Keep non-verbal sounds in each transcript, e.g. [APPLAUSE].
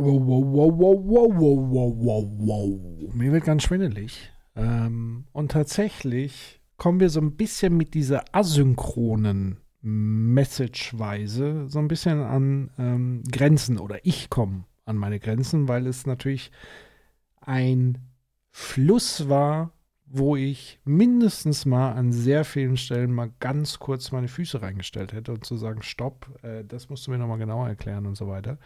Wow, wow, wow, wow, wow, wow, wow, wow. Mir wird ganz schwindelig. Ähm, und tatsächlich kommen wir so ein bisschen mit dieser asynchronen Messageweise so ein bisschen an ähm, Grenzen oder ich komme an meine Grenzen, weil es natürlich ein Fluss war wo ich mindestens mal an sehr vielen Stellen mal ganz kurz meine Füße reingestellt hätte und zu sagen, stopp, äh, das musst du mir nochmal genauer erklären und so weiter.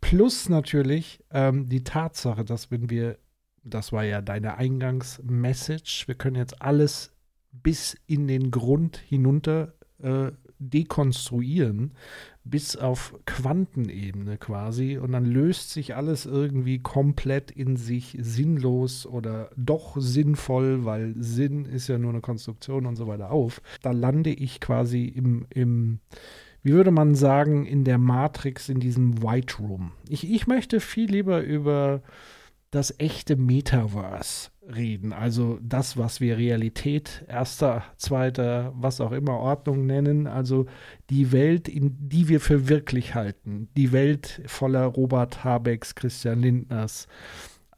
Plus natürlich ähm, die Tatsache, dass wenn wir, das war ja deine Eingangsmessage, wir können jetzt alles bis in den Grund hinunter äh, dekonstruieren bis auf Quantenebene quasi und dann löst sich alles irgendwie komplett in sich sinnlos oder doch sinnvoll, weil Sinn ist ja nur eine Konstruktion und so weiter auf. Da lande ich quasi im, im wie würde man sagen, in der Matrix, in diesem White Room. Ich, ich möchte viel lieber über das echte Metaverse reden. Also das, was wir Realität, erster, zweiter, was auch immer Ordnung nennen. Also die Welt, in die wir für wirklich halten. Die Welt voller Robert Habecks, Christian Lindners.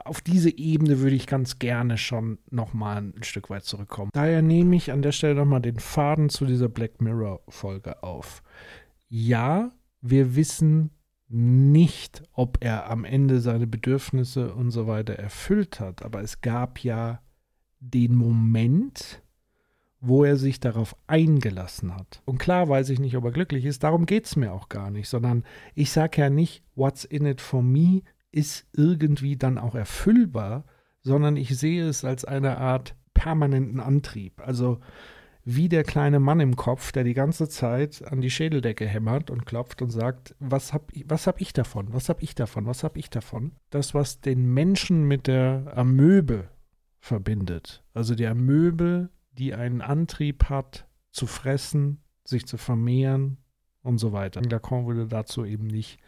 Auf diese Ebene würde ich ganz gerne schon nochmal ein Stück weit zurückkommen. Daher nehme ich an der Stelle nochmal den Faden zu dieser Black Mirror-Folge auf. Ja, wir wissen nicht, ob er am Ende seine Bedürfnisse und so weiter erfüllt hat, aber es gab ja den Moment, wo er sich darauf eingelassen hat. Und klar weiß ich nicht, ob er glücklich ist, darum geht es mir auch gar nicht, sondern ich sage ja nicht, what's in it for me ist irgendwie dann auch erfüllbar, sondern ich sehe es als eine Art permanenten Antrieb. Also wie der kleine Mann im Kopf, der die ganze Zeit an die Schädeldecke hämmert und klopft und sagt, was hab, was hab ich davon, was hab ich davon, was hab ich davon? Das, was den Menschen mit der Amöbe verbindet. Also die Amöbe, die einen Antrieb hat, zu fressen, sich zu vermehren und so weiter. Lacan würde dazu eben nicht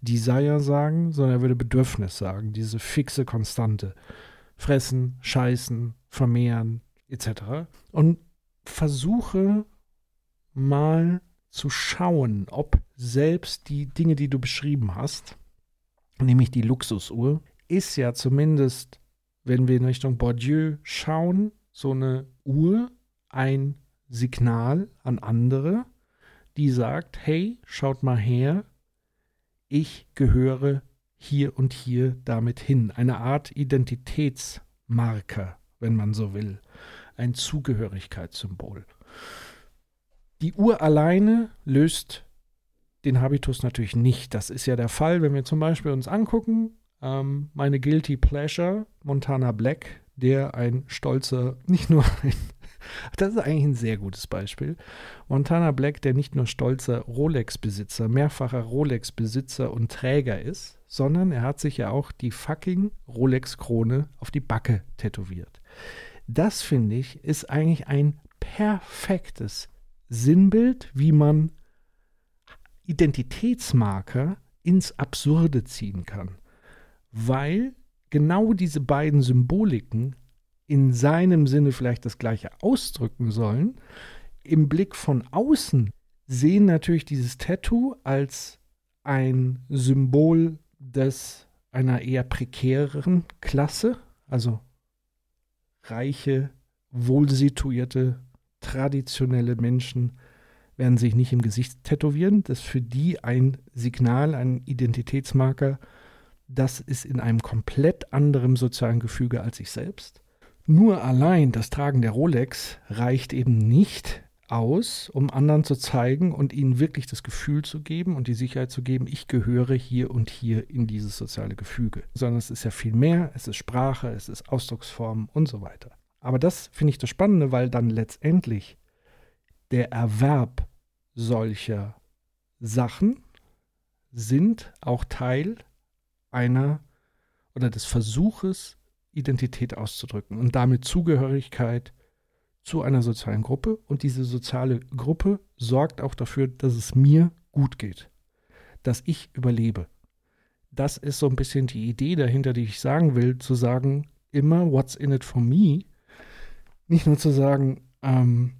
Desire sagen, sondern er würde Bedürfnis sagen, diese fixe Konstante. Fressen, scheißen, vermehren, etc. Und versuche mal zu schauen, ob selbst die Dinge, die du beschrieben hast, nämlich die Luxusuhr, ist ja zumindest, wenn wir in Richtung Bourdieu schauen, so eine Uhr ein Signal an andere, die sagt, hey, schaut mal her, ich gehöre hier und hier damit hin. Eine Art Identitätsmarker, wenn man so will ein Zugehörigkeitssymbol. Die Uhr alleine löst den Habitus natürlich nicht. Das ist ja der Fall, wenn wir zum Beispiel uns angucken, ähm, meine Guilty Pleasure, Montana Black, der ein stolzer, [LAUGHS] nicht nur ein, das ist eigentlich ein sehr gutes Beispiel. Montana Black, der nicht nur stolzer Rolex-Besitzer, mehrfacher Rolex-Besitzer und Träger ist, sondern er hat sich ja auch die fucking Rolex-Krone auf die Backe tätowiert. Das finde ich ist eigentlich ein perfektes Sinnbild, wie man Identitätsmarker ins Absurde ziehen kann. Weil genau diese beiden Symboliken in seinem Sinne vielleicht das gleiche ausdrücken sollen, im Blick von außen sehen natürlich dieses Tattoo als ein Symbol des einer eher prekäreren Klasse, also reiche, wohlsituierte, traditionelle Menschen werden sich nicht im Gesicht tätowieren. Das ist für die ein Signal, ein Identitätsmarker. Das ist in einem komplett anderen sozialen Gefüge als ich selbst. Nur allein das Tragen der Rolex reicht eben nicht aus, um anderen zu zeigen und ihnen wirklich das Gefühl zu geben und die Sicherheit zu geben, ich gehöre hier und hier in dieses soziale Gefüge. Sondern es ist ja viel mehr, es ist Sprache, es ist Ausdrucksform und so weiter. Aber das finde ich das Spannende, weil dann letztendlich der Erwerb solcher Sachen sind auch Teil einer oder des Versuches, Identität auszudrücken und damit Zugehörigkeit zu einer sozialen Gruppe und diese soziale Gruppe sorgt auch dafür, dass es mir gut geht, dass ich überlebe. Das ist so ein bisschen die Idee dahinter, die ich sagen will, zu sagen, immer what's in it for me. Nicht nur zu sagen, ähm,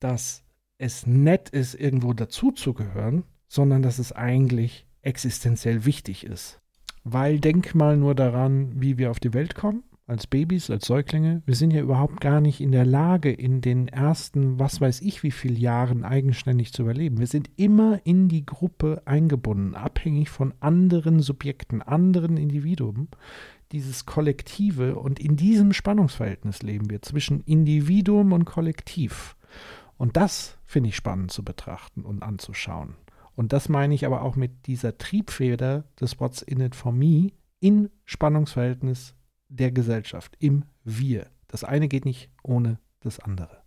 dass es nett ist, irgendwo dazuzugehören, sondern dass es eigentlich existenziell wichtig ist. Weil denk mal nur daran, wie wir auf die Welt kommen, als Babys, als Säuglinge. Wir sind ja überhaupt gar nicht in der Lage, in den ersten, was weiß ich, wie viele Jahren eigenständig zu überleben. Wir sind immer in die Gruppe eingebunden, abhängig von anderen Subjekten, anderen Individuen. Dieses Kollektive und in diesem Spannungsverhältnis leben wir zwischen Individuum und Kollektiv. Und das finde ich spannend zu betrachten und anzuschauen. Und das meine ich aber auch mit dieser Triebfeder des What's in it for me in Spannungsverhältnis der Gesellschaft, im Wir. Das eine geht nicht ohne das andere.